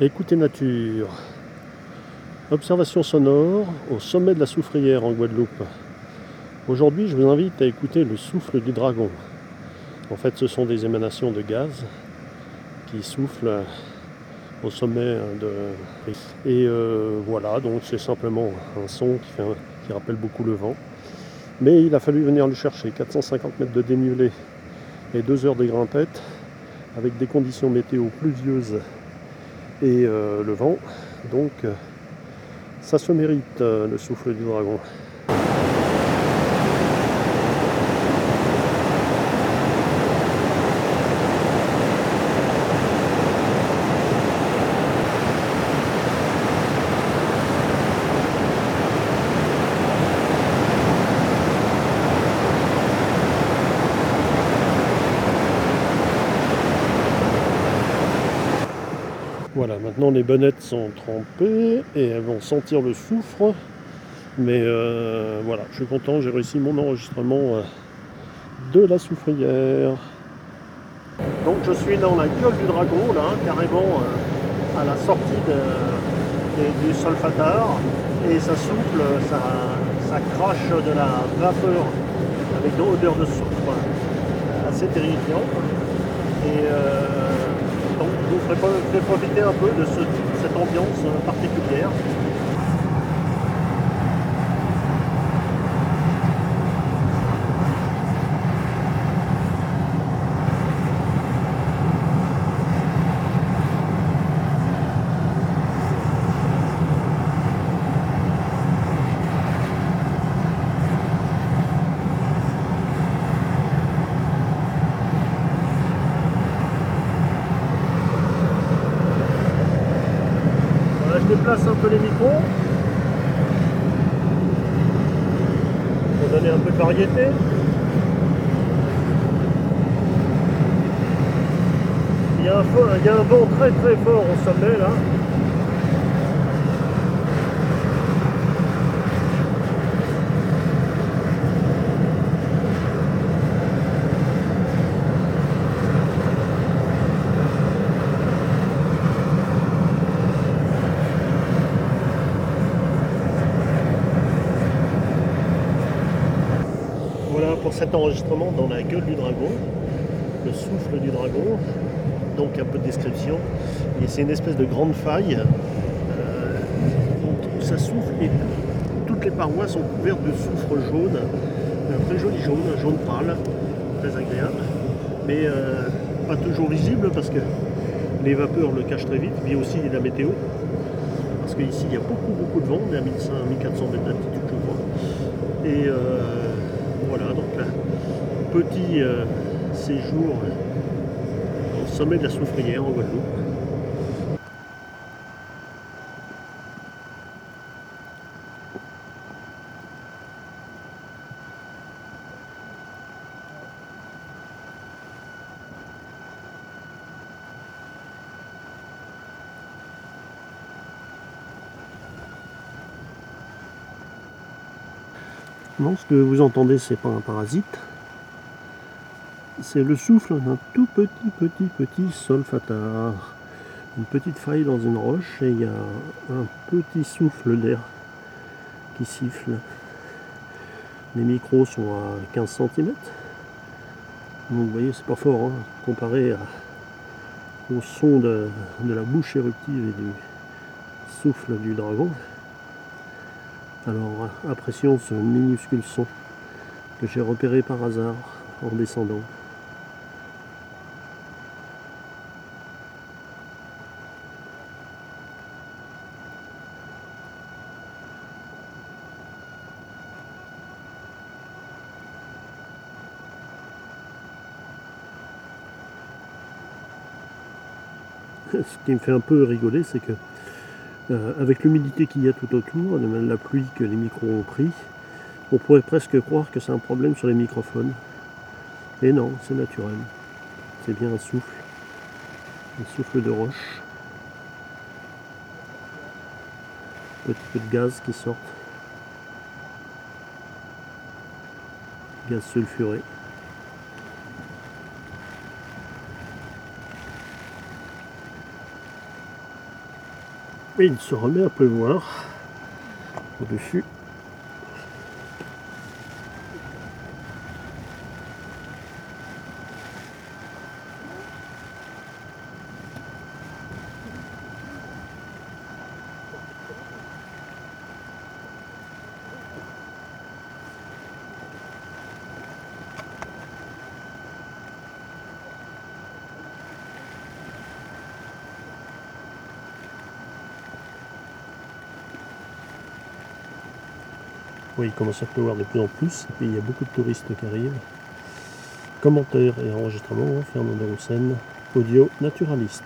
Écoutez nature. Observation sonore au sommet de la soufrière en Guadeloupe. Aujourd'hui, je vous invite à écouter le souffle du dragon. En fait, ce sont des émanations de gaz qui soufflent au sommet de. Et euh, voilà, donc c'est simplement un son qui, rappelle beaucoup le vent. Mais il a fallu venir le chercher. 450 mètres de dénivelé et 2 heures de grimpette avec des conditions météo pluvieuses et euh, le vent. Donc euh, ça se mérite euh, le souffle du dragon. Voilà, maintenant les bonnettes sont trempées et elles vont sentir le soufre. Mais euh, voilà, je suis content, j'ai réussi mon enregistrement euh, de la soufrière. Donc je suis dans la gueule du dragon, là, carrément euh, à la sortie du solfatard. Et ça souffle, ça, crache de la vapeur avec de l'odeur de soufre assez terrifiante. Vous ferai profiter un peu de cette ambiance particulière. Déplace un peu les micros pour donner un peu de variété. Il y, a un, il y a un vent très très fort au sommet là. Pour cet enregistrement dans la gueule du dragon, le souffle du dragon, donc un peu de description. Et c'est une espèce de grande faille. Euh, où ça souffle et toutes les parois sont couvertes de soufre jaune, un très joli jaune, un jaune pâle, très agréable, mais euh, pas toujours visible parce que les vapeurs le cachent très vite, puis aussi la météo, parce qu'ici il y a beaucoup beaucoup de vent, on est à 1400 mètres d'altitude je crois. Et euh, donc là, petit euh, séjour au sommet de la Soufrière en Guadeloupe. Non, ce que vous entendez, c'est pas un parasite. C'est le souffle d'un tout petit, petit, petit solfatard. Une petite faille dans une roche et il y a un petit souffle d'air qui siffle. Les micros sont à 15 cm. Donc vous voyez, c'est pas fort hein, comparé au son de la bouche éruptive et du souffle du dragon. Alors apprécions ce minuscule son que j'ai repéré par hasard en descendant. Ce qui me fait un peu rigoler, c'est que euh, avec l'humidité qu'il y a tout autour, la pluie que les micros ont pris, on pourrait presque croire que c'est un problème sur les microphones. Et non, c'est naturel. C'est bien un souffle. Un souffle de roche. Petit peu de gaz qui sort. Gaz sulfuré. Il se remet à pleuvoir au-dessus. Oui, il commence à pleuvoir de plus en plus, et il y a beaucoup de touristes qui arrivent. Commentaires et enregistrements, Fernando Roussen, audio naturaliste.